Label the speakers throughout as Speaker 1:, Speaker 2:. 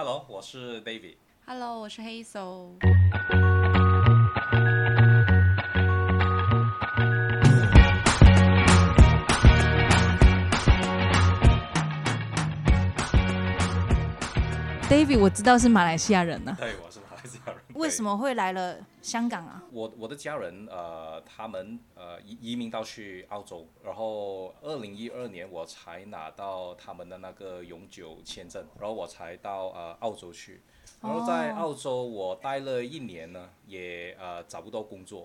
Speaker 1: Hello，我是 David。
Speaker 2: Hello，我是 Hazel。
Speaker 3: David，我知道是马来西亚人呢。为什么会来了香港啊？
Speaker 1: 我我的家人呃，他们呃移移民到去澳洲，然后二零一二年我才拿到他们的那个永久签证，然后我才到呃澳洲去。然后在澳洲我待了一年呢，也呃找不到工作，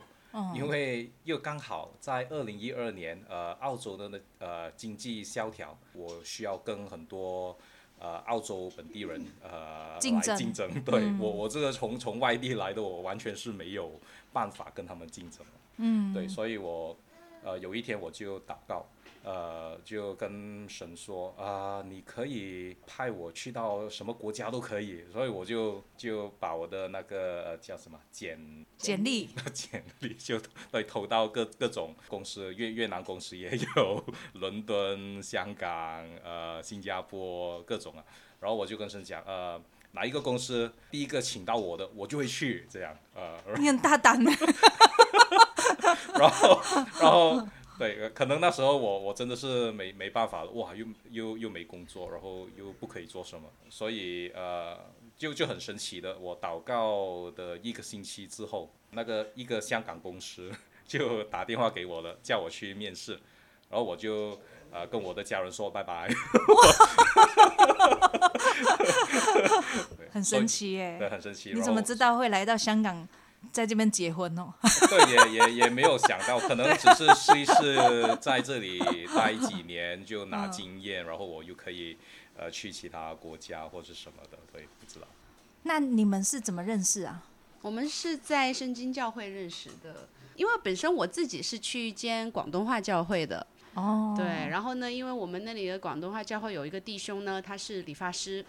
Speaker 1: 因为又刚好在二零一二年呃澳洲的那呃经济萧条，我需要跟很多。呃，澳洲本地人呃
Speaker 3: 竞争
Speaker 1: 来竞争，对、我我这个从从外地来的，我完全是没有办法跟他们竞争。嗯，对，所以我呃有一天我就祷告，呃，就跟神说啊、你可以派我去到什么国家都可以，所以我就就把我的那个、呃、叫什么简
Speaker 3: 简历
Speaker 1: 简历 就对投到各各种公司，越越南公司也有，伦敦、香港、呃新加坡各种啊。然后我就跟神讲，呃，哪一个公司第一个请到我的，我就会去这样，呃，
Speaker 3: 你很大胆 的。
Speaker 1: 然后然后 对，呃可能那时候我我真的是没没办法了，哇，又又又没工作，然后又不可以做什么，所以呃，就就很神奇的，我祷告的一个星期之后，那个一个香港公司 就打电话给我了，叫我去面试，然后我就呃跟我的家人说拜拜，
Speaker 3: 很神奇耶、
Speaker 1: 对，很神奇。
Speaker 3: 你怎么知道会来到香港，在这边结婚哦？
Speaker 1: 对，也也也没有想到，可能只是试一试，在这里待几年就拿经验，然后我又可以呃去其他国家或者什么的，对，不知道。
Speaker 3: 那你们是怎么认识啊？
Speaker 2: 我们是在圣经教会认识的，因为本身我自己是去一间广东话教会的，
Speaker 3: 哦，
Speaker 2: 对。然后呢，因为我们那里的广东话教会有一个弟兄呢，他是理发师。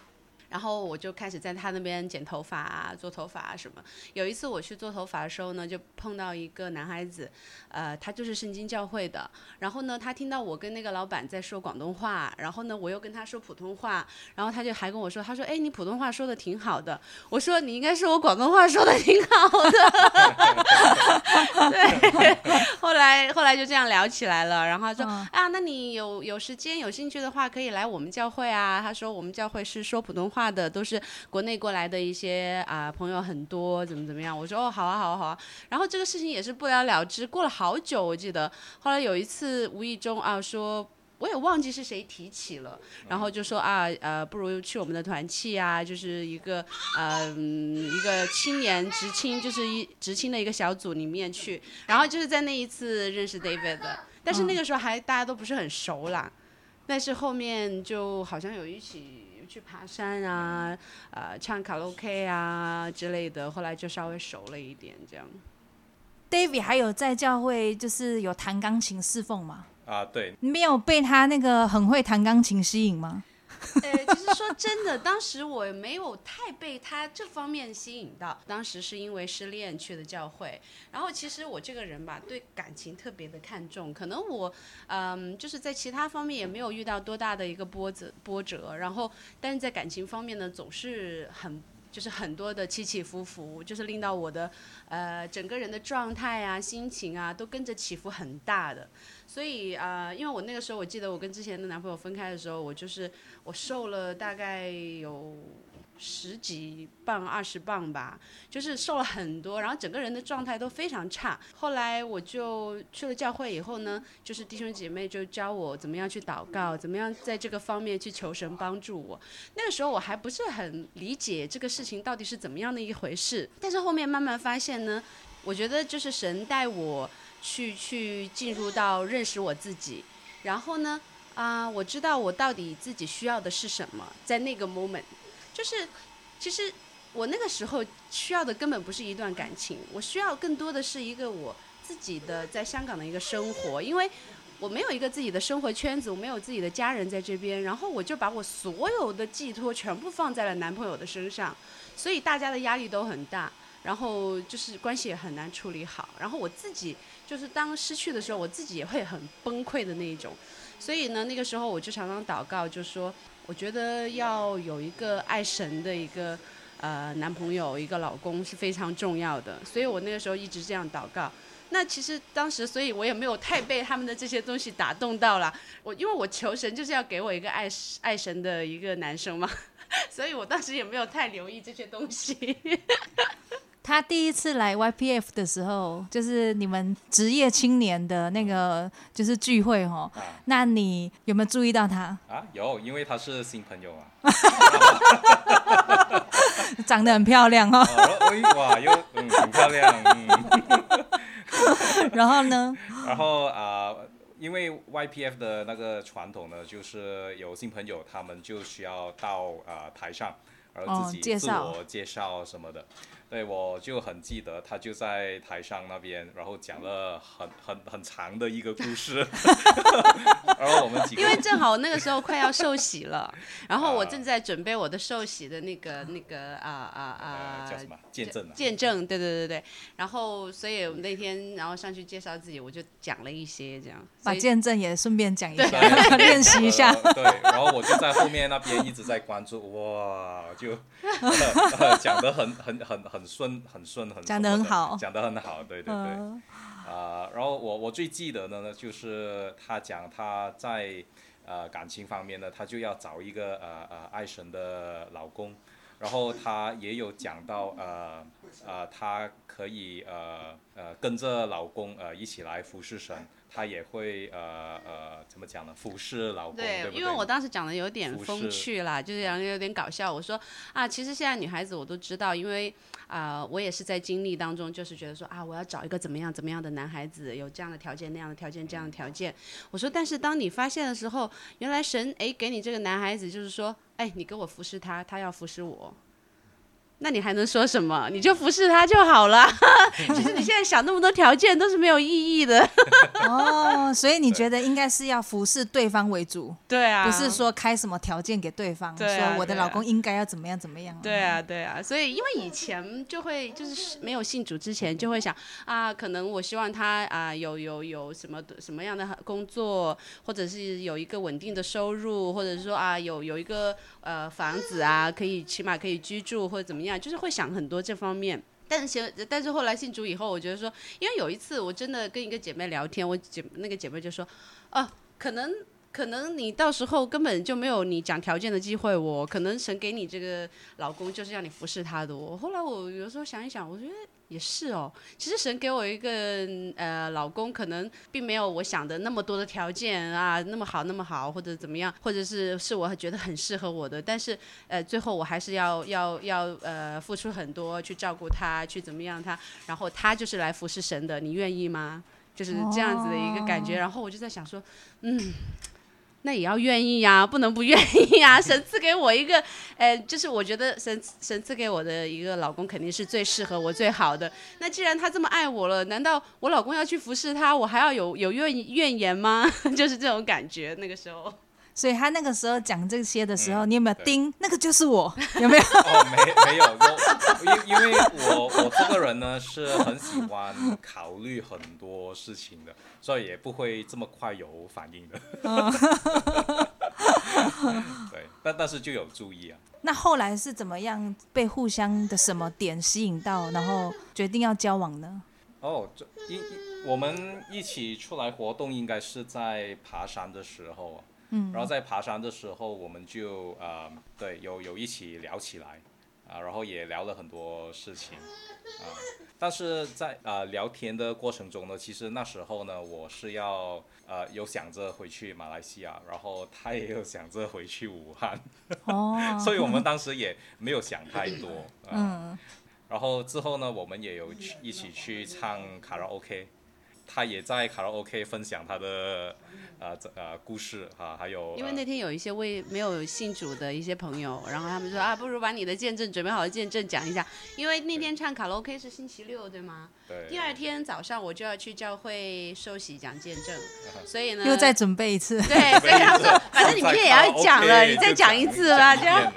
Speaker 2: 然后我就开始在他那边剪头发啊、做头发啊什么。有一次我去做头发的时候呢，就碰到一个男孩子，呃，他就是圣经教会的。然后呢，他听到我跟那个老板在说广东话，然后呢，我又跟他说普通话，然后他就还跟我说，他说：“哎，你普通话说的挺好的。”我说：“你应该是我广东话说的挺好的。”对，后来后来就这样聊起来了。然后他说：“啊，那你有有时间有兴趣的话，可以来我们教会啊。”他说：“我们教会是说普通话的，都是国内过来的一些啊、朋友很多，怎么怎么样。”我说：“哦，好啊，好啊，好啊。”然后这个事情也是不了了之，过了好久，我记得后来有一次无意中啊说。我也忘记是谁提起了，然后就说啊，呃，不如去我们的团契啊，就是一个呃嗯一个青年职青，就是一职青的一个小组里面去，然后就是在那一次认识 David 的，但是那个时候还大家都不是很熟啦，但是后面就好像有一起去爬山啊，呃，唱卡拉 OK 啊之类的，后来就稍微熟了一点这样。
Speaker 3: David 还有在教会就是有弹钢琴侍奉吗？
Speaker 1: 啊，对，
Speaker 3: 你没有被他那个很会弹钢琴吸引吗？
Speaker 2: 呃，其实说真的，当时我没有太被他这方面吸引到。当时是因为失恋去的教会，然后其实我这个人吧，对感情特别的看重。可能我，嗯，就是在其他方面也没有遇到多大的一个波折波折，然后但是在感情方面呢，总是很。就是很多的起起伏伏，就是令到我的呃整个人的状态啊、心情啊都跟着起伏很大的。所以啊、因为我那个时候我记得我跟之前的男朋友分开的时候，我就是我瘦了大概有十几磅、二十磅吧，就是瘦了很多，然后整个人的状态都非常差。后来我就去了教会以后呢，就是弟兄姐妹就教我怎么样去祷告，怎么样在这个方面去求神帮助我。那个时候我还不是很理解这个事情到底是怎么样的一回事，但是后面慢慢发现呢，我觉得就是神带我去去进入到认识我自己，然后呢，啊、我知道我到底自己需要的是什么，在那个 moment，就是其实我那个时候需要的根本不是一段感情，我需要更多的是一个我自己的在香港的一个生活，因为我没有一个自己的生活圈子，我没有自己的家人在这边，然后我就把我所有的寄托全部放在了男朋友的身上，所以大家的压力都很大，然后就是关系也很难处理好，然后我自己就是当失去的时候，我自己也会很崩溃的那一种，所以呢，那个时候我就常常祷告，就说我觉得要有一个爱神的一个呃男朋友，一个老公是非常重要的，所以我那个时候一直这样祷告。那其实当时，所以我也没有太被他们的这些东西打动到了。我因为我求神就是要给我一个爱爱神的一个男生嘛，所以我当时也没有太留意这些东西。
Speaker 3: 他第一次来 YPF 的时候，就是你们职业青年的那个就是聚会哦。
Speaker 1: 啊
Speaker 3: 那你有没有注意到他
Speaker 1: 啊，有，因为他是新朋友啊。
Speaker 3: 长得很漂亮哦？
Speaker 1: 哇，又嗯很漂亮，嗯。
Speaker 3: 然后呢？
Speaker 1: 然后啊、呃因为 YPF 的那个传统呢，就是有新朋友，他们就需要到啊、呃台上，然后自
Speaker 3: 哦
Speaker 1: 己自我介绍什么的。对，我就很记得他就在台上那边，然后讲了很 很很长的一个故事，然后我们几个
Speaker 2: 因为正好那个时候快要寿喜了，然后我
Speaker 1: 啊
Speaker 2: 正在准备我的寿喜的那个那个啊啊啊
Speaker 1: 呃叫什么见证啊？
Speaker 2: 见证，对对对对。然后所以我们那天然后上去介绍自己，我就讲了一些这样。
Speaker 3: 把见证也顺便讲一下，练习一下。
Speaker 1: 呃对，然后我就在后面那边一直在关注，哇，就、呃讲得很很很很顺，很顺，很
Speaker 3: 讲得很好。
Speaker 1: 讲得很好，对对对。
Speaker 3: 嗯。
Speaker 1: 啊、然后我我最记得的呢，就是他讲他在呃感情方面呢，他就要找一个呃呃爱神的老公，然后他也有讲到呃呃他可以呃呃跟着老公呃一起来服侍神，他也会呃呃怎么讲呢？服侍老公，对？
Speaker 2: 因为我当时讲的有点风趣啦，就是讲得有点搞笑。我说啊，其实现在女孩子我都知道，因为啊、我也是在经历当中，就是觉得说啊，我要找一个怎么样怎么样的男孩子，有这样的条件那样的条件这样的条件。我说，但是当你发现的时候，原来神哎给你这个男孩子，就是说，哎，你给我服侍他，他要服侍我。那你还能说什么？你就服侍他就好了。其实你现在想那么多条件都是没有意义的。
Speaker 3: 哦，所以你觉得应该是要服侍对方为主，
Speaker 2: 对啊，
Speaker 3: 不是说开什么条件给对方，
Speaker 2: 对啊
Speaker 3: 说我的老公应该要怎么样怎么样。
Speaker 2: 对啊，对啊，所以因为以前就会就是没有信主之前就会想啊，可能我希望他啊有有有什么什么样的工作，或者是有一个稳定的收入，或者是说啊有有一个呃房子啊，可以起码可以居住或者怎么样，就是会想很多这方面。但是但是后来信主以后，我觉得说，因为有一次我真的跟一个姐妹聊天，我姐那个姐妹就说，哦、可能可能你到时候根本就没有你讲条件的机会我可能神给你这个老公就是让你服侍他的我后来我有时候想一想，我觉得也是哦。其实神给我一个呃老公，可能并没有我想的那么多的条件啊，那么好那么好，或者怎么样，或者是是我觉得很适合我的。但是呃，最后我还是要要要呃付出很多去照顾他，去怎么样他，然后他就是来服侍神的，你愿意吗？就是这样子的一个感觉。然后我就在想说，嗯。那也要愿意呀、不能不愿意呀、神赐给我一个，呃，就是我觉得神神赐给我的一个老公肯定是最适合我、最好的。那既然他这么爱我了，难道我老公要去服侍他，我还要有有怨怨言吗？就是这种感觉。那个时候，
Speaker 3: 所以他那个时候讲这些的时候，
Speaker 1: 嗯
Speaker 3: 你有没有
Speaker 1: 对
Speaker 3: 盯？那个就是我，有没有？
Speaker 1: 哦，没没有，我因因为我我这个人呢是很喜欢考虑很多事情的，所以也不会这么快有反应的。对，但但是就有注意啊。
Speaker 3: 那后来是怎么样被互相的什么点吸引到，然后决定要交往呢？
Speaker 1: 哦，这一一我们一起出来活动，应该是在爬山的时候啊。
Speaker 3: 嗯
Speaker 1: 然后在爬山的时候，我们就呃，对，有有一起聊起来啊，然后也聊了很多事情啊。但是在呃聊天的过程中呢，其实那时候呢，我是要呃有想着回去马来西亚，然后他也有想着回去武汉，
Speaker 3: 哦，
Speaker 1: 所以我们当时也没有想太多。啊、
Speaker 3: 嗯，
Speaker 1: 然后之后呢，我们也有去一起去唱卡拉 OK，他也在卡拉 OK 分享他的呃这呃故事啊，还有
Speaker 2: 因为
Speaker 1: 呃
Speaker 2: 那天有一些未没有信主的一些朋友，然后他们说啊，不如把你的见证准备好的见证讲一下，因为那天唱卡拉 OK 是星期六，对吗？
Speaker 1: 对
Speaker 2: 第二天早上我就要去教会受洗讲见证，所以呢，
Speaker 3: 又再准备一次。
Speaker 2: 对，所以他们说，反正你明天也要讲了，你再讲一次吧，这样。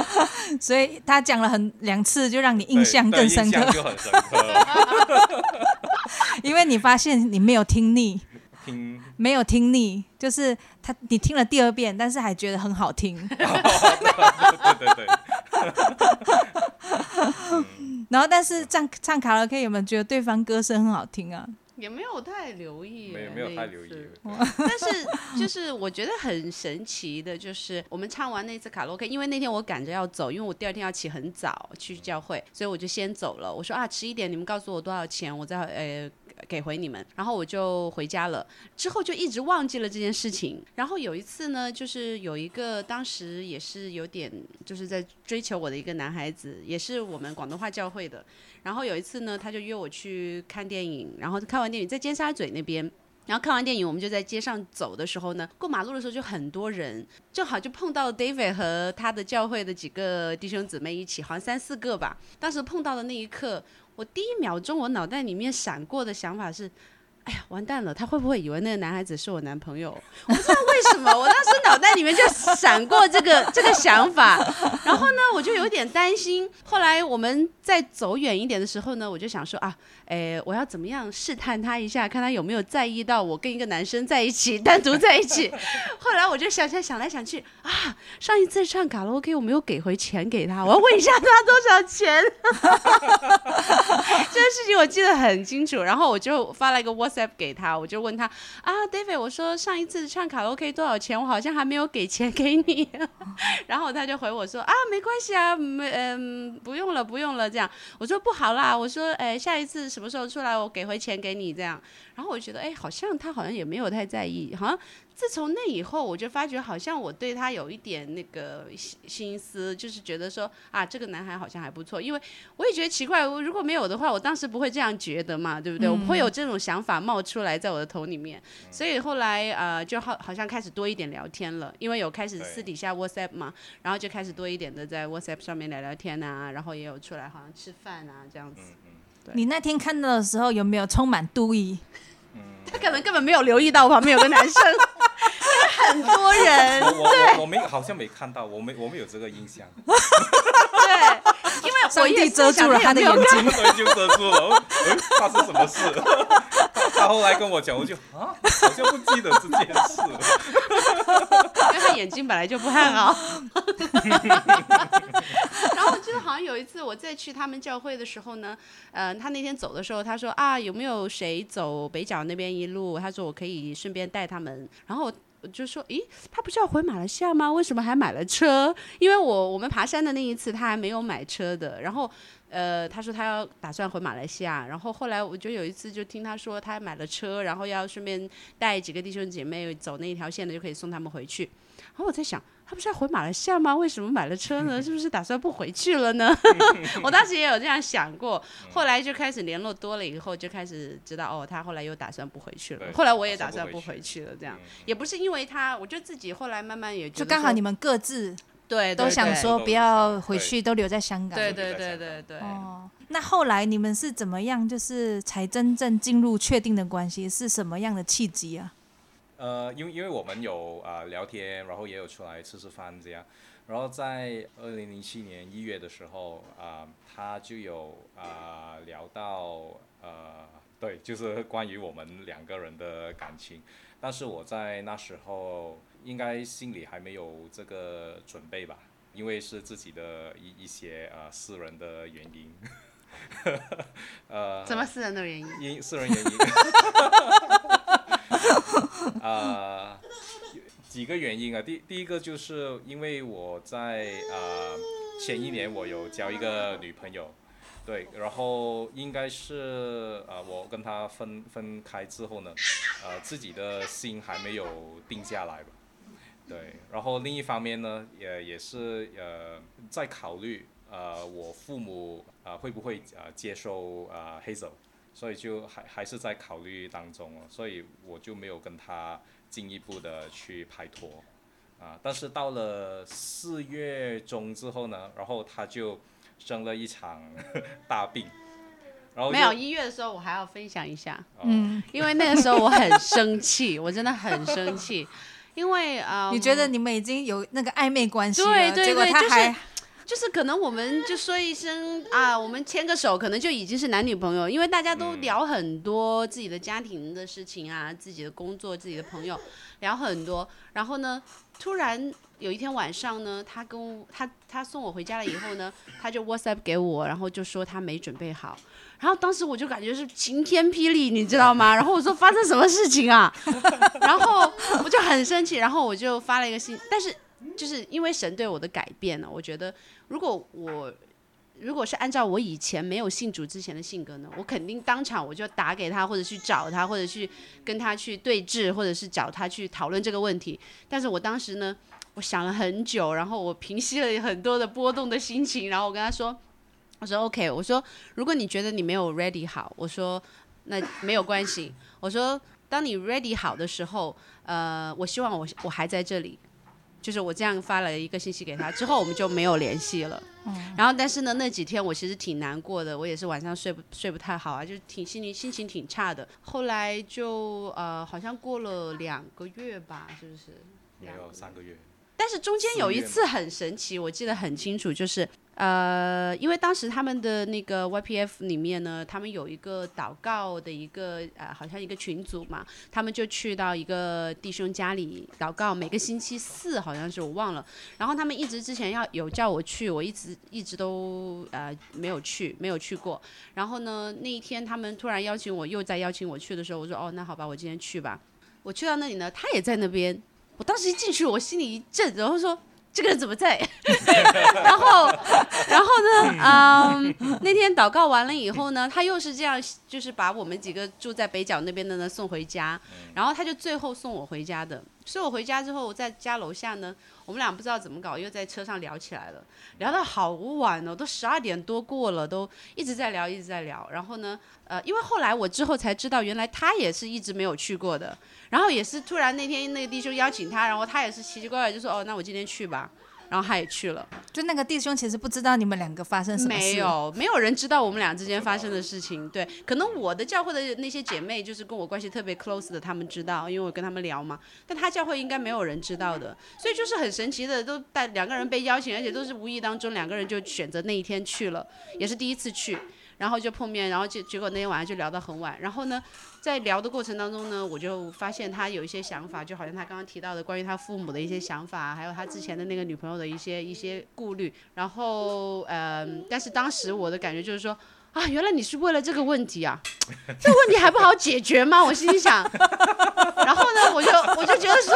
Speaker 3: 所以他讲了很两次，就让你印象更深刻，
Speaker 1: 就很深刻。
Speaker 3: 因为你发现你没有听腻，
Speaker 1: 听
Speaker 3: 没有听腻，就是他你听了第二遍，但是还觉得很好听。
Speaker 1: 对对对，
Speaker 3: 然后，但是唱唱卡拉 OK 有没有觉得对方歌声很好听啊？
Speaker 2: 也没有太留意，
Speaker 1: 没有没有太留意。
Speaker 2: 但是就是我觉得很神奇的，就是我们唱完那次卡拉 OK，因为那天我赶着要走，因为我第二天要起很早去教会，所以我就先走了。我说啊，迟一点你们告诉我多少钱，我再呃。给回你们，然后我就回家了。之后就一直忘记了这件事情。然后有一次呢，就是有一个当时也是有点就是在追求我的一个男孩子，也是我们广东话教会的。然后有一次呢，他就约我去看电影，然后看完电影在尖沙咀那边。然后看完电影，我们就在街上走的时候呢，过马路的时候就很多人，正好就碰到 David 和他的教会的几个弟兄姊妹一起，好像三四个吧。当时碰到的那一刻，我第一秒钟我脑袋里面闪过的想法是。哎呀，完蛋了！他会不会以为那个男孩子是我男朋友？我不知道为什么，我当时脑袋里面就闪过这个 这个想法，然后呢，我就有点担心。后来我们再走远一点的时候呢，我就想说啊，哎，我要怎么样试探他一下，看他有没有在意到我跟一个男生在一起，单独在一起。后来我就想想想来想去啊，上一次唱卡拉 OK 我没有给回钱给他，我要问一下他多少钱。这个事情我记得很清楚，然后我就发了一个 WhatsApp 给他，我就问他啊，David，我说上一次唱卡拉 OK 多少钱？我好像还没有给钱给你。然后他就回我说啊，没关系啊，没嗯，不用了，不用了。这样我说不好啦，我说哎，下一次什么时候出来，我给回钱给你这样。然后我就觉得哎，好像他好像也没有太在意，好像。自从那以后，我就发觉好像我对他有一点那个心心思，就是觉得说啊，这个男孩好像还不错。因为我也觉得奇怪，我如果没有的话，我当时不会这样觉得嘛，对不对？我不会有这种想法冒出来在我的头里面。所以后来呃，就好好像开始多一点聊天了，因为有开始私底下 WhatsApp 嘛，然后就开始多一点的在 WhatsApp 上面聊聊天啊，然后也有出来好像吃饭啊这样子。
Speaker 3: 你那天看到的时候有没有充满妒意？
Speaker 2: 他可能根本没有留意到我旁边有个男生，很多人。
Speaker 1: 我我我没好像没看到，我没我没有这个印象。
Speaker 2: 对，因为
Speaker 3: 上帝遮住了他的眼睛，
Speaker 1: 对，就遮住了。嗯，发生什么事？他后来跟我讲，我就啊，好像不记得这件事。
Speaker 2: 因为他眼睛本来就不太好。然后我记得好像有一次我再去他们教会的时候呢，呃，他那天走的时候，他说啊，有没有谁走北角那边一路？他说我可以顺便带他们。然后我就说，咦，他不是要回马来西亚吗？为什么还买了车？因为我我们爬山的那一次他还没有买车的。然后呃，他说他要打算回马来西亚。然后后来我就有一次就听他说他买了车，然后要顺便带几个弟兄姐妹走那一条线的，就可以送他们回去。然后我在想，他不是要回马来西亚吗？为什么买了车呢？是不是打算不回去了呢？我当时也有这样想过，后来就开始联络多了以后，就开始知道哦，他后来又打算不回去了。后来我也打算不
Speaker 1: 回
Speaker 2: 回去了，这样也不是因为他，我就自己后来慢慢也
Speaker 3: 就刚好你们各自
Speaker 2: 对对
Speaker 3: 都想
Speaker 2: 对
Speaker 1: 对
Speaker 3: 说不要回去，都留在香港。
Speaker 2: 对对对对对。
Speaker 3: 哦，那后来你们是怎么样，就是才真正进入确定的关系？是什么样的契机啊？
Speaker 1: 呃，因为因为我们有啊、呃聊天，然后也有出来吃吃饭这样，然后在二零零七年一月的时候啊、他就有啊、聊到呃，对，就是关于我们两个人的感情，但是我在那时候应该心里还没有这个准备吧，因为是自己的一一些呃私人的原因，呃，
Speaker 2: 什么私人的原因？
Speaker 1: 因私人原因，呃，几个原因啊。第第一个就是因为我在呃前一年我有交一个女朋友，对，然后应该是呃我跟她分分开之后呢，呃自己的心还没有定下来吧。对，然后另一方面呢，也也是呃在考虑呃我父母呃会不会呃接受呃 Hazel，所以就还还是在考虑当中哦，所以我就没有跟他进一步的去拍拖，啊，但是到了四月中之后呢，然后他就生了一场 大病，然后
Speaker 2: 没有一月的时候，我还要分享一下，
Speaker 1: 哦。
Speaker 3: 嗯，
Speaker 2: 因为那个时候我很生气，我真的很生气，因为啊，
Speaker 3: 你觉得你们已经有那个暧昧关系了，
Speaker 2: 对对
Speaker 3: 结果
Speaker 2: 对就是
Speaker 3: 他还
Speaker 2: 就是可能我们就说一声啊，我们牵个手，可能就已经是男女朋友，因为大家都聊很多自己的家庭的事情啊，自己的工作，自己的朋友，聊很多。然后呢，突然有一天晚上呢，他跟他他送我回家了以后呢，他就 WhatsApp 给我，然后就说他没准备好。然后当时我就感觉是晴天霹雳，你知道吗？然后我说发生什么事情啊？然后我就很生气，然后我就发了一个信，但是就是因为神对我的改变呢，我觉得如果我如果是按照我以前没有信主之前的性格呢，我肯定当场我就打给他，或者去找他，或者去跟他去对峙，或者是找他去讨论这个问题。但是我当时呢，我想了很久，然后我平息了很多的波动的心情，然后我跟他说。我说 OK，我说如果你觉得你没有 ready 好，我说那没有关系。我说当你 ready 好的时候，呃，我希望我我还在这里，就是我这样发了一个信息给他，之后我们就没有联系了。然后但是呢，那几天我其实挺难过的，我也是晚上睡不睡不太好啊，就挺心里心情挺差的。后来就呃，好像过了两个月吧，是不是？
Speaker 1: 没有三个月。
Speaker 2: 但是中间有一次很神奇，我记得很清楚，就是呃，因为当时他们的那个 YPF 里面呢，他们有一个祷告的一个呃，好像一个群组嘛，他们就去到一个弟兄家里祷告，每个星期四好像是我忘了，然后他们一直之前要有叫我去，我一直一直都呃没有去，没有去过。然后呢，那一天他们突然邀请我，又在邀请我去的时候，我说哦，那好吧，我今天去吧。我去到那里呢，他也在那边。我当时一进去，我心里一震，然后说这个人怎么在？然后，然后呢，嗯，那天祷告完了以后呢，他又是这样，就是把我们几个住在北角那边的呢送回家，然后他就最后送我回家的。所以我回家之后，我在家楼下呢，我们俩不知道怎么搞，又在车上聊起来了，聊到好晚哦，都十二点多过了，都一直在聊，一直在聊。然后呢，呃，因为后来我之后才知道，原来他也是一直没有去过的。然后也是突然那天那个弟兄邀请他，然后他也是奇奇怪怪就说哦，那我今天去吧。然后他也去了。
Speaker 3: 就那个弟兄其实不知道你们两个发生什么事。
Speaker 2: 没有，没有人知道我们俩之间发生的事情。对，可能我的教会的那些姐妹就是跟我关系特别 close 的，他们知道，因为我跟他们聊嘛。但他教会应该没有人知道的，所以就是很神奇的，都带两个人被邀请，而且都是无意当中两个人就选择那一天去了，也是第一次去。然后就碰面，然后就结果那天晚上就聊到很晚。然后呢，在聊的过程当中呢，我就发现他有一些想法，就好像他刚刚提到的关于他父母的一些想法，还有他之前的那个女朋友的一些一些顾虑。然后，嗯，但是当时我的感觉就是说，啊，原来你是为了这个问题啊，这问题还不好解决吗？我心里想。然后呢，我就我就觉得说，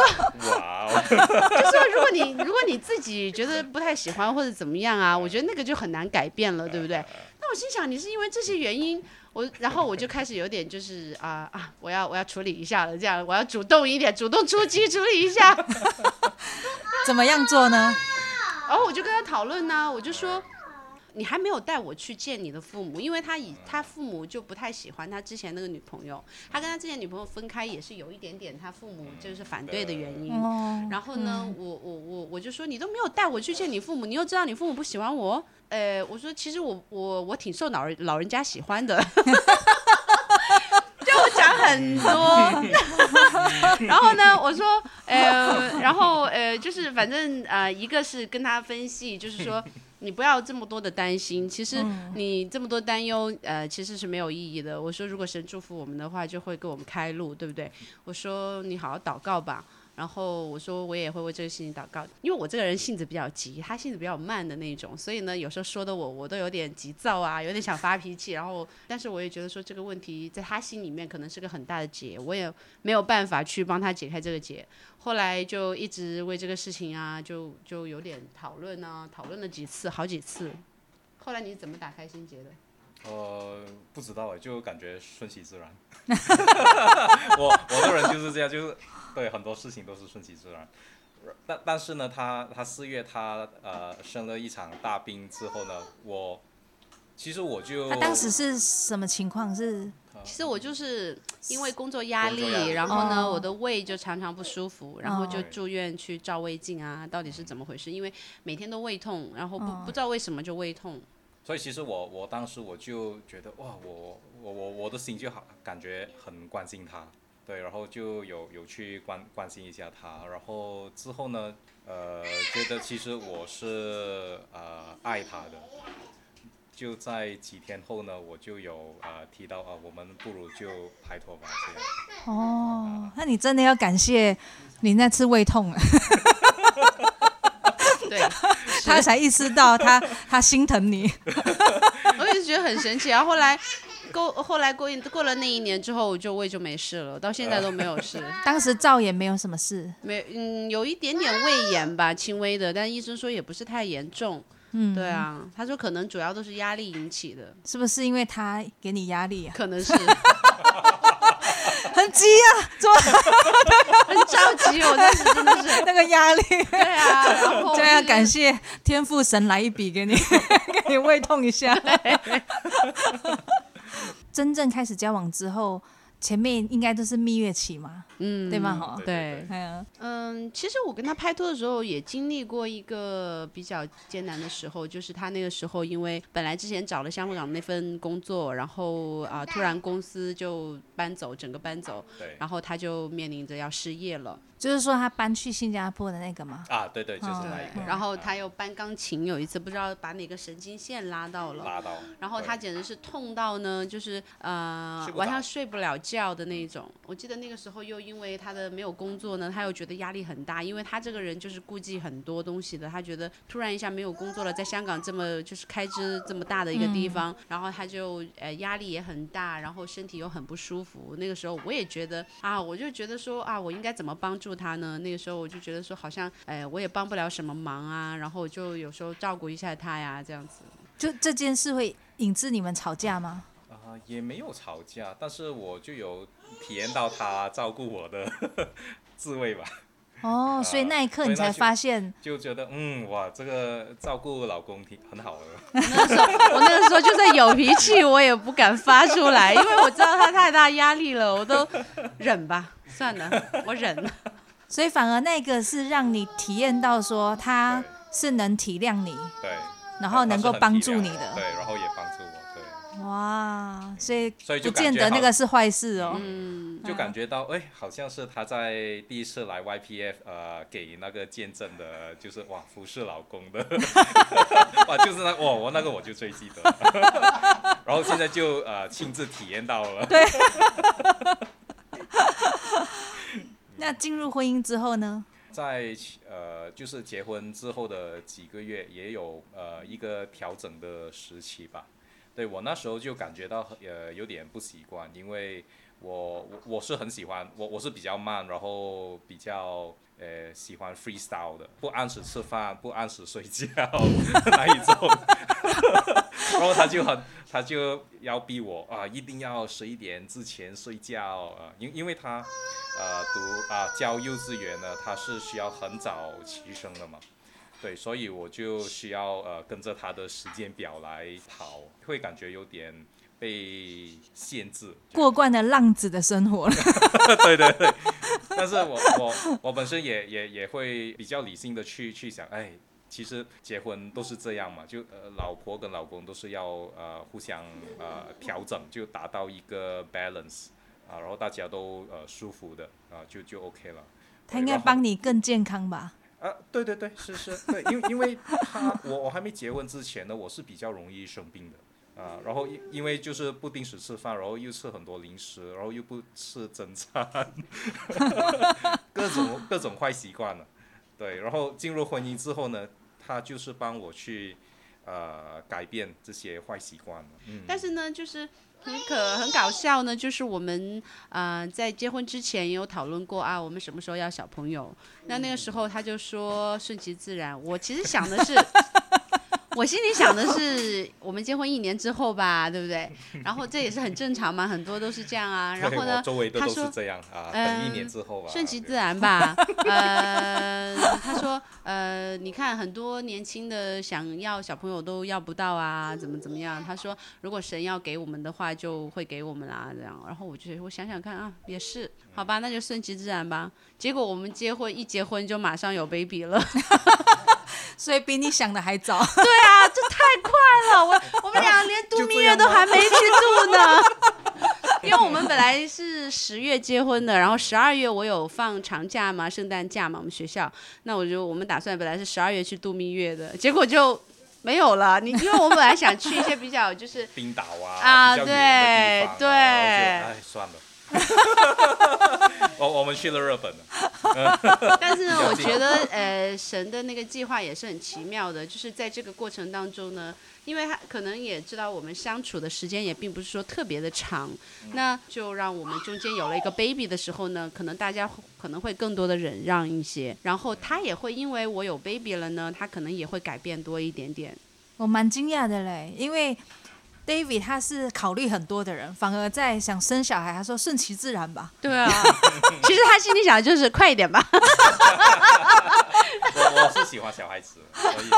Speaker 2: 哇，就说如果你如果你自己觉得不太喜欢或者怎么样啊，我觉得那个就很难改变了，对不对？我心想，你是因为这些原因，我然后我就开始有点就是啊啊，我要我要处理一下了，这样我要主动一点，主动出击处理一下。
Speaker 3: 怎么样做呢？
Speaker 2: 然后我就跟他讨论呢，我就说。你还没有带我去见你的父母，因为他以他父母就不太喜欢他之前那个女朋友，他跟他之前女朋友分开也是有一点点他父母就是反对的原因。然后呢，我我我我就说你都没有带我去见你父母，你又知道你父母不喜欢我，呃，我说其实我我我挺受老人老人家喜欢的，就我讲很多。然后呢，我说呃，然后呃，就是反正呃，一个是跟他分析，就是说。你不要这么多的担心，其实你这么多担忧，呃，其实是没有意义的。我说，如果神祝福我们的话，就会给我们开路，对不对？我说，你好好祷告吧。然后我说我也会为这个事情祷告，因为我这个人性子比较急，他性子比较慢的那种，所以呢，有时候说的我我都有点急躁啊，有点想发脾气。然后，但是我也觉得说这个问题在他心里面可能是个很大的结，我也没有办法去帮他解开这个结。后来就一直为这个事情啊，就就有点讨论啊，讨论了几次，好几次。后来你怎么打开心结的？
Speaker 1: 呃，不知道哎，就感觉顺其自然。我我这人就是这样，就是对很多事情都是顺其自然。但但是呢，他他四月他呃生了一场大病之后呢，我其实我就
Speaker 3: 他当时是什么情况？是
Speaker 2: 其实我就是因为工作压力，然后呢，我的胃就常常不舒服，然后就住院去照胃镜啊，到底是怎么回事？因为每天都胃痛，然后不不知道为什么就胃痛。
Speaker 1: 所以其实我我当时我就觉得哇，我我我我的心就好，感觉很关心他，对，然后就有有去关关心一下他，然后之后呢，呃，觉得其实我是呃爱他的，就在几天后呢，我就有呃提到啊，我们不如就拍拖吧，这样。
Speaker 3: 哦，那你真的要感谢你那次胃痛啊，
Speaker 2: 对，
Speaker 3: 他才意识到他他心疼你。
Speaker 2: 我也是觉得很神奇。然后后来过后来过一过了那一年之后，我就胃就没事了，到现在都没有事。
Speaker 3: 当时照也没有什么事，
Speaker 2: 没，嗯，有一点点胃炎吧，轻微的，但医生说也不是太严重。
Speaker 3: 嗯，
Speaker 2: 对，啊，他说可能主要都是压力引起的，
Speaker 3: 是不是因为他给你压力啊？
Speaker 2: 可能是
Speaker 3: 很急啊，怎么
Speaker 2: 很着急，我当时真的是，
Speaker 3: 那个压力？
Speaker 2: 对啊，然后
Speaker 3: 就要感谢天父神来一笔给你，给你胃痛一下。真正开始交往之后，前面应该都是蜜月期嘛，
Speaker 2: 嗯，
Speaker 3: 对吗？哈，
Speaker 1: 对
Speaker 2: 对，
Speaker 3: 哎呀，
Speaker 2: 嗯，其实我跟他拍拖的时候也经历过一个比较艰难的时候，就是他那个时候因为本来之前找了香港那份工作，然后啊、突然公司就搬走，整个搬走，
Speaker 1: 对。
Speaker 2: 然后他就面临着要失业了。
Speaker 3: 就是说他搬去新加坡的那个嘛。
Speaker 1: 啊，对对，就是
Speaker 3: 哦
Speaker 1: 那一个。
Speaker 2: 然后他又搬钢琴，有一次不知道把哪个神经线拉到了，
Speaker 1: 拉到，
Speaker 2: 然后他简直是痛到呢，就是呃晚上睡不了觉的那种。我记得那个时候又因为他的没有工作呢，他又觉得压力很大，因为他这个人就是顾忌很多东西的。他觉得突然一下没有工作了，在香港这么就是开支这么大的一个地方，然后他就呃压力也很大，然后身体又很不舒服。那个时候我也觉得啊，我就觉得说啊，我应该怎么帮助他呢？那个时候我就觉得说好像哎我也帮不了什么忙啊，然后我就有时候照顾一下他呀，这样子。
Speaker 3: 就这件事会引致你们吵架吗？
Speaker 1: 啊、也没有吵架，但是我就有体验到他照顾我的 滋味吧，
Speaker 3: 哦，所以那一刻你才发现，
Speaker 1: 就觉得嗯哇，这个照顾老公挺很好的。
Speaker 2: 那个时候，我那个时候就算有脾气，我也不敢发出来，因为我知道他太大压力了，我都忍吧，算了，我忍了。
Speaker 3: 所以反而那个是让你体验到说他是能体谅你，
Speaker 1: 对，
Speaker 3: 然后能够帮助你的。
Speaker 1: 对，然后也帮助我，对，
Speaker 3: 哇，所以
Speaker 1: 所以就
Speaker 3: 不见
Speaker 1: 感觉好
Speaker 3: 得那个是坏事哦。
Speaker 2: 嗯，
Speaker 1: 就感觉到哎，好像是他在第一次来 YPF 呃给那个见证的，就是哇服侍老公的，哇就是那哇我那个我就最记得，然后现在就呃亲自体验到了。
Speaker 3: 那进入婚姻之后呢？
Speaker 1: 在呃，就是结婚之后的几个月，也有呃一个调整的时期吧。对我那时候就感觉到呃有点不习惯，因为我我我是很喜欢我我是比较慢，然后比较呃喜欢 freestyle 的，不按时吃饭，不按时睡觉 那一种。然后他就很，他就要逼我啊，一定要十一点之前睡觉啊，因因为他呃读啊教幼稚园呢，他是需要很早起身的嘛，对，所以我就需要呃跟着他的时间表来跑，会感觉有点被限制。
Speaker 3: 过惯了浪子的生活了。
Speaker 1: 对对对，但是我我我本身也 也也会比较理性的去去想，哎，其实结婚都是这样嘛，就呃老婆跟老公都是要呃互相呃调整，就达到一个 balance 啊，然后大家都呃舒服的啊，就就 OK 了。
Speaker 3: 他应该帮你更健康吧？
Speaker 1: 啊，对对对，是是，对，因为因为他我我还没结婚之前呢，我是比较容易生病的啊，然后因因为就是不定时吃饭，然后又吃很多零食，然后又不吃正餐，各种各种坏习惯了，对，然后进入婚姻之后呢，他就是帮我去呃改变这些坏习惯了，嗯，
Speaker 2: 但是呢，就是很可很搞笑呢，就是我们呃在结婚之前也有讨论过啊，我们什么时候要小朋友？那那个时候他就说顺其自然。我其实想的是，我心里想的是，我们结婚一年之后吧，对不对？然后这也是很正常嘛，很多都是这样啊。然后呢，
Speaker 1: 周围的
Speaker 2: 他说
Speaker 1: 都是这样啊，一年之后吧，
Speaker 2: 顺其自然吧。呃，他说，呃，你看很多年轻的想要小朋友都要不到啊，怎么怎么样？他说，如果神要给我们的话，就会给我们啦，这样。然后我就，我想想看啊，也是，好吧，那就顺其自然吧。结果我们结婚一结婚就马上有 baby 了，
Speaker 3: 所以比你想的还早。
Speaker 2: 对啊，这太快了，我我们俩连度蜜月都还没去度呢。因为我们本来是十月结婚的，然后十二月我有放长假嘛，圣诞假嘛，我们学校，那我就我们打算本来是十二月去度蜜月的，结果就没有了。你因为我本来想去一些比较就是
Speaker 1: 冰岛啊，
Speaker 2: 啊对
Speaker 1: 然后就哎，算了。我我们去了日本了，
Speaker 2: 但是呢，我觉得呃，神的那个计划也是很奇妙的，就是在这个过程当中呢，因为他可能也知道我们相处的时间也并不是说特别的长，那就让我们中间有了一个 baby 的时候呢，可能大家可能会更多的忍让一些，然后他也会因为我有 baby 了呢，他可能也会改变多一点点。
Speaker 3: 我蛮惊讶的嘞，因为 David 他是考虑很多的人，反而在想生小孩，他说顺其自然吧。
Speaker 2: 对啊，其实他心里想的就是快一点吧。
Speaker 1: 我我是喜欢小孩子，所以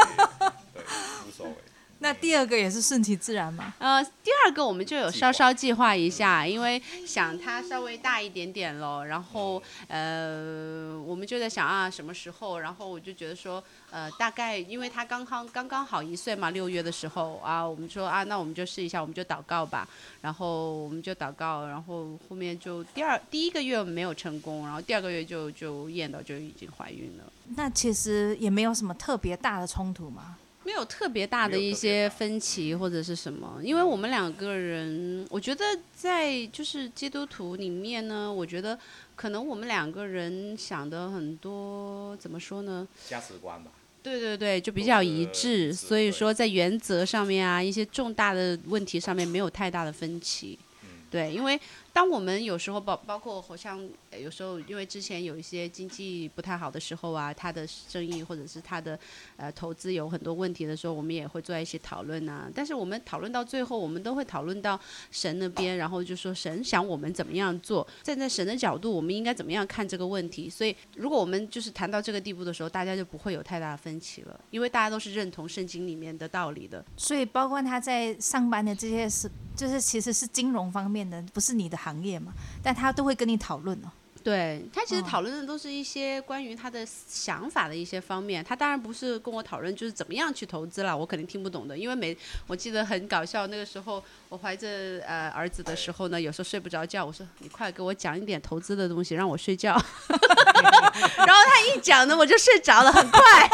Speaker 1: 对无所谓。
Speaker 3: 那第二个也是顺其自然嘛？
Speaker 2: 呃，第二个我们就有稍稍计划一下，因为想他稍微大一点点了，然后呃，我们就在想啊什么时候，然后我就觉得说，呃，大概因为他刚刚刚刚好一岁嘛，六月的时候啊，我们说啊，那我们就试一下，我们就祷告吧，然后我们就祷告，然后后面就第二第一个月没有成功，然后第二个月就就验到就已经怀孕了。
Speaker 3: 那其实也没有什么特别大的冲突嘛。
Speaker 2: 没有特别大的一些分歧或者是什么，因为我们两个人，我觉得在就是基督徒里面呢，我觉得可能我们两个人想的很多，怎么说呢？
Speaker 1: 价值观吧，
Speaker 2: 对对对，就比较一致，所以说在原则上面啊，一些重大的问题上面没有太大的分歧。
Speaker 1: 嗯，
Speaker 2: 对，因为当我们有时候包包括好像有时候因为之前有一些经济不太好的时候啊，他的生意或者是他的呃投资有很多问题的时候，我们也会做一些讨论啊。但是我们讨论到最后，我们都会讨论到神那边，然后就说神想我们怎么样做，站在神的角度，我们应该怎么样看这个问题。所以如果我们就是谈到这个地步的时候，大家就不会有太大的分歧了，因为大家都是认同圣经里面的道理的。
Speaker 3: 所以包括他在上班的这些事，就是其实是金融方面的，不是你的行业嘛，但他都会跟你讨论哦。
Speaker 2: 对他其实
Speaker 3: 哦
Speaker 2: 讨论的都是一些关于他的想法的一些方面，他当然不是跟我讨论就是怎么样去投资了，我肯定听不懂的，因为每我记得很搞笑，那个时候我怀着呃儿子的时候呢，有时候睡不着觉，我说你快给我讲一点投资的东西让我睡觉，然后他一讲呢我就睡着了，很快，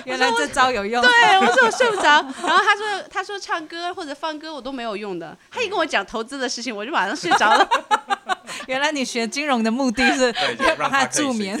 Speaker 3: 原来这招有用。
Speaker 2: 对我说我睡不着，然后他说他说唱歌或者放歌我都没有用的，他一跟我讲投资的事情我就马上睡着了。
Speaker 3: 原来你学金融的目的是让他
Speaker 1: 让他可以
Speaker 3: 助眠。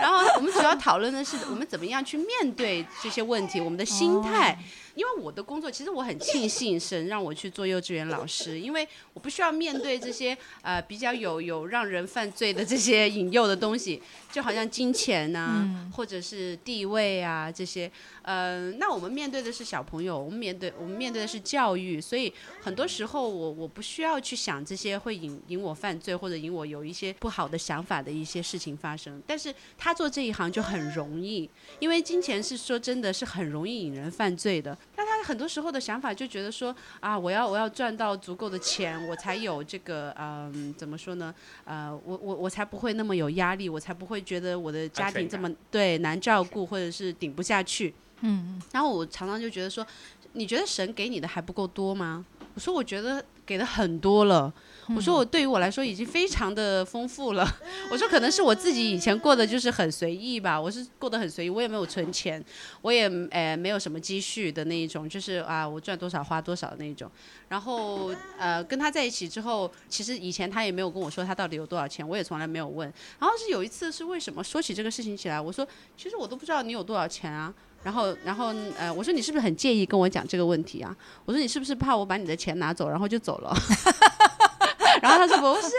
Speaker 2: 然后我们主要讨论的是我们怎么样去面对这些问题，我们的心态。因为我的工作，其实我很庆幸神让我去做幼稚园老师，因为我不需要面对这些呃比较有有让人犯罪的这些引诱的东西，就好像金钱呐、或者是地位啊这些。呃，那我们面对的是小朋友，我们面对我们面对的是教育，所以很多时候我我不需要去想这些会引引我犯罪或者引我有一些不好的想法的一些事情发生。但是他做这一行就很容易，因为金钱是说真的是很容易引人犯罪的。很多时候的想法就觉得说啊，我要我要赚到足够的钱，我才有这个嗯、怎么说呢？呃，我我我才不会那么有压力，我才不会觉得我的家庭这么对难照顾，或者是顶不下去。
Speaker 3: 嗯，
Speaker 2: 然后我常常就觉得说，你觉得神给你的还不够多吗？我说我觉得给的很多了。我说我对于我来说已经非常的丰富了。我说可能是我自己以前过的就是很随意吧，我是过得很随意，我也没有存钱，我也呃没有什么积蓄的那一种，就是啊我赚多少花多少的那一种。然后呃跟他在一起之后，其实以前他也没有跟我说他到底有多少钱，我也从来没有问。然后是有一次是为什么说起这个事情起来，我说其实我都不知道你有多少钱啊。然后，然后，呃，我说你是不是很介意跟我讲这个问题啊？我说你是不是怕我把你的钱拿走，然后就走了？然后他说不是，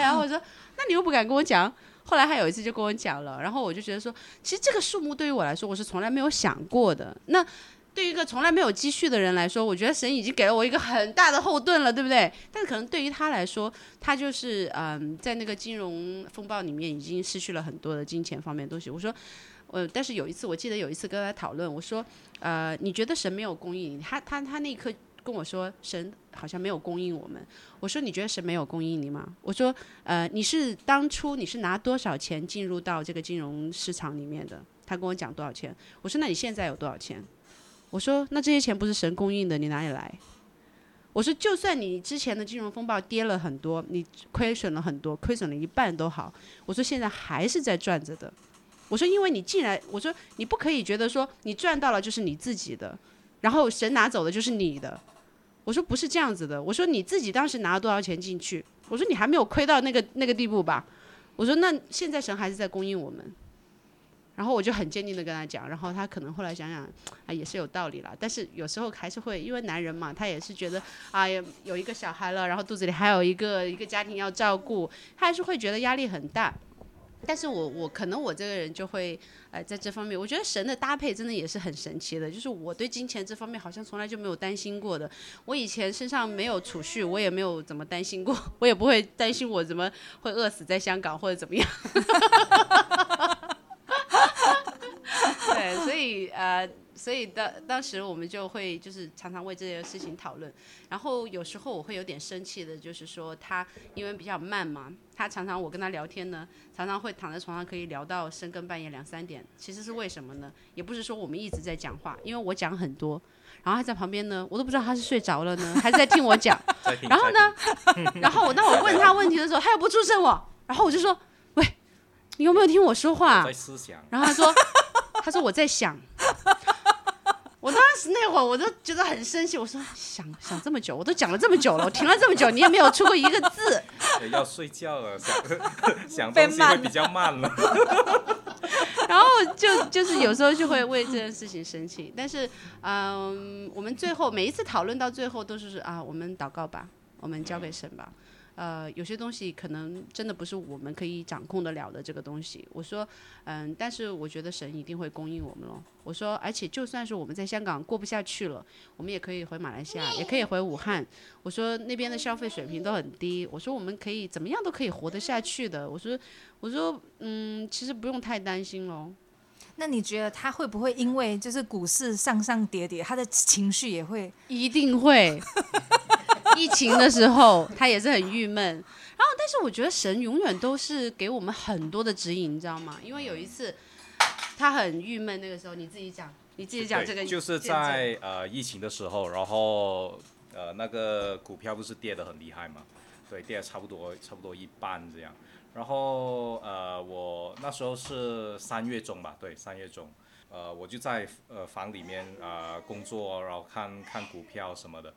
Speaker 2: 然后我说那你又不敢跟我讲。后来他有一次就跟我讲了，然后我就觉得说，其实这个数目对于我来说，我是从来没有想过的。那对于一个从来没有积蓄的人来说，我觉得神已经给了我一个很大的后盾了，对不对？但是可能对于他来说，他就是嗯，在那个金融风暴里面已经失去了很多的金钱方面的东西。我说，呃，但是有一次，我记得有一次跟他讨论，我说，呃，你觉得神没有供应？他他他那一刻跟我说，神好像没有供应我们。我说，你觉得神没有供应你吗？我说，呃，你是当初你是拿多少钱进入到这个金融市场里面的？他跟我讲多少钱？我说，那你现在有多少钱？我说，那这些钱不是神供应的，你哪里来？我说，就算你之前的金融风暴跌了很多，你亏损了很多，亏损了一半都好，我说现在还是在赚着的。我说，因为你既然我说你不可以觉得说你赚到了就是你自己的，然后神拿走的就是你的。我说不是这样子的。我说你自己当时拿了多少钱进去？我说你还没有亏到那个那个地步吧？我说那现在神还是在供应我们。然后我就很坚定的跟他讲，然后他可能后来想想啊也是有道理啦，但是有时候还是会因为男人嘛，他也是觉得啊有有一个小孩了，然后肚子里还有一个一个家庭要照顾，他还是会觉得压力很大。但是我我可能我这个人就会，呃，在这方面，我觉得神的搭配真的也是很神奇的。就是我对金钱这方面好像从来就没有担心过的。我以前身上没有储蓄，我也没有怎么担心过，我也不会担心我怎么会饿死在香港或者怎么样。对，所以呃。所以当当时我们就会就是常常为这件事情讨论，然后有时候我会有点生气的，就是说他因为比较慢嘛，他常常我跟他聊天呢，常常会躺在床上可以聊到深更半夜两三点，其实是为什么呢？也不是说我们一直在讲话，因为我讲很多，然后他在旁边呢，我都不知道他是睡着了呢，还是在听我讲，然后呢，然后我当我问他问题的时候，他又不出声我，然后我就说，喂，你有没有听我说话？然后他说，他说我在想。我当时那会儿我都觉得很生气，我说想想这么久，我都讲了这么久了，我停了这么久，你也没有出过一个字。
Speaker 1: 要睡觉了，想 想东西会比较慢了。
Speaker 2: 然后就就是有时候就会为这件事情生气，但是嗯，我们最后每一次讨论到最后都是啊，我们祷告吧，我们交给神吧。呃，有些东西可能真的不是我们可以掌控得了的这个东西。我说，嗯，但是我觉得神一定会供应我们咯。我说，而且就算是我们在香港过不下去了，我们也可以回马来西亚，也可以回武汉。我说那边的消费水平都很低。我说我们可以怎么样都可以活得下去的。我说，我说，嗯，其实不用太担心咯。
Speaker 3: 那你觉得他会不会因为就是股市上上跌跌，他的情绪也会？
Speaker 2: 一定会。疫情的时候，他也是很郁闷。然后，但是我觉得神永远都是给我们很多的指引，你知道吗？因为有一次他很郁闷，那个时候你自己讲，你自己讲这个。
Speaker 1: 就是在呃疫情的时候，然后呃那个股票不是跌得很厉害嘛？对，跌了差不多差不多一半这样。然后呃我那时候是三月中吧，对，三月中，呃我就在呃房里面啊工作，然后看看股票什么的。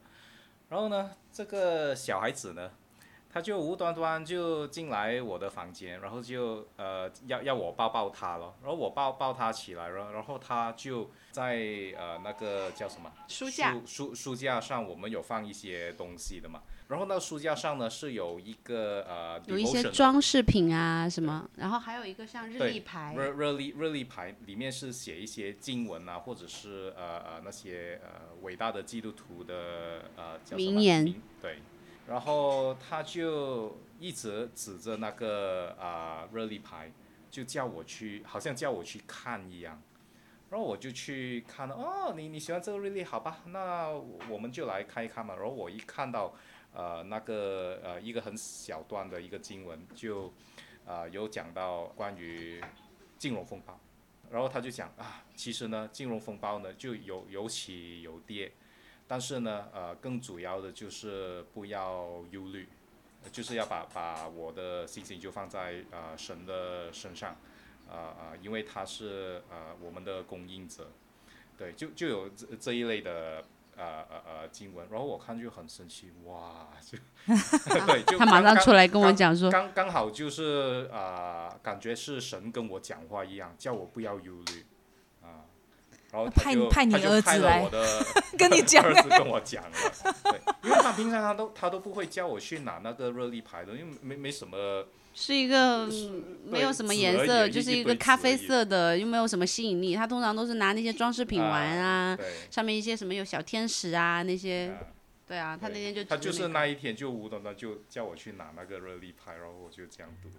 Speaker 1: 然后呢，这个小孩子呢，他就无端端就进来我的房间，然后就呃要要我抱抱他咯，然后我抱抱他起来，然然后他就在呃那个叫什么
Speaker 2: 书架
Speaker 1: 书书架上，我们有放一些东西的嘛。然后那书架上呢是有一个呃，
Speaker 2: 有一些装饰品啊什么，然后还有一个像日历牌，
Speaker 1: 日日历日历牌里面是写一些经文啊，或者是呃呃那些呃伟大的基督徒的呃
Speaker 2: 名言，
Speaker 1: 对，然后他就一直指着那个啊日历牌，就叫我去，好像叫我去看一样，然后我就去看了，哦，你你喜欢这个日历，好吧，那我们就来看一看嘛，然后我一看到。呃，那个呃，一个很小段的一个经文，就啊有讲到关于金融风暴，然后他就讲啊，其实呢，金融风暴呢就有有起有跌，但是呢，呃，更主要的就是不要忧虑，就是要把把我的信心就放在呃神的身上，啊啊，因为他是呃我们的供应者，对，就就有这这一类的。呃呃呃，经文，然后我看就很生气，哇，就 对，就
Speaker 2: 他马上出来跟我讲说，
Speaker 1: 刚刚好就是啊，感觉是神跟我讲话一样，叫我不要忧虑，啊，然后他就
Speaker 3: 派你儿子来
Speaker 1: 跟
Speaker 3: 你讲，
Speaker 1: 儿子跟我讲了，对，因为他平常他都他都不会叫我去拿那个热力牌的，因为没没什么。
Speaker 2: 是一个没有什么颜色，就是一个咖啡色的，又没有什么吸引力。他通常都是拿那些装饰品玩啊，上面一些什么有小天使啊那些。对啊，他那天就
Speaker 1: 他就是那一天就无端端就叫我去拿那个热力牌，然后我就这样读。